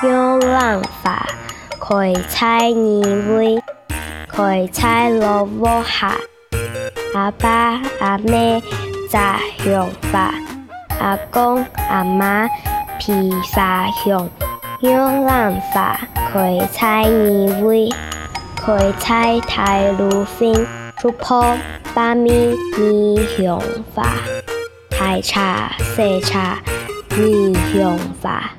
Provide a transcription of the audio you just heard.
หิวหลังฝ่าข่อย阿爸阿นี用法，阿公阿妈อยใช้法ลโบหะอาบ้าอ๊ะเมจ่า 海茶、细茶米用法。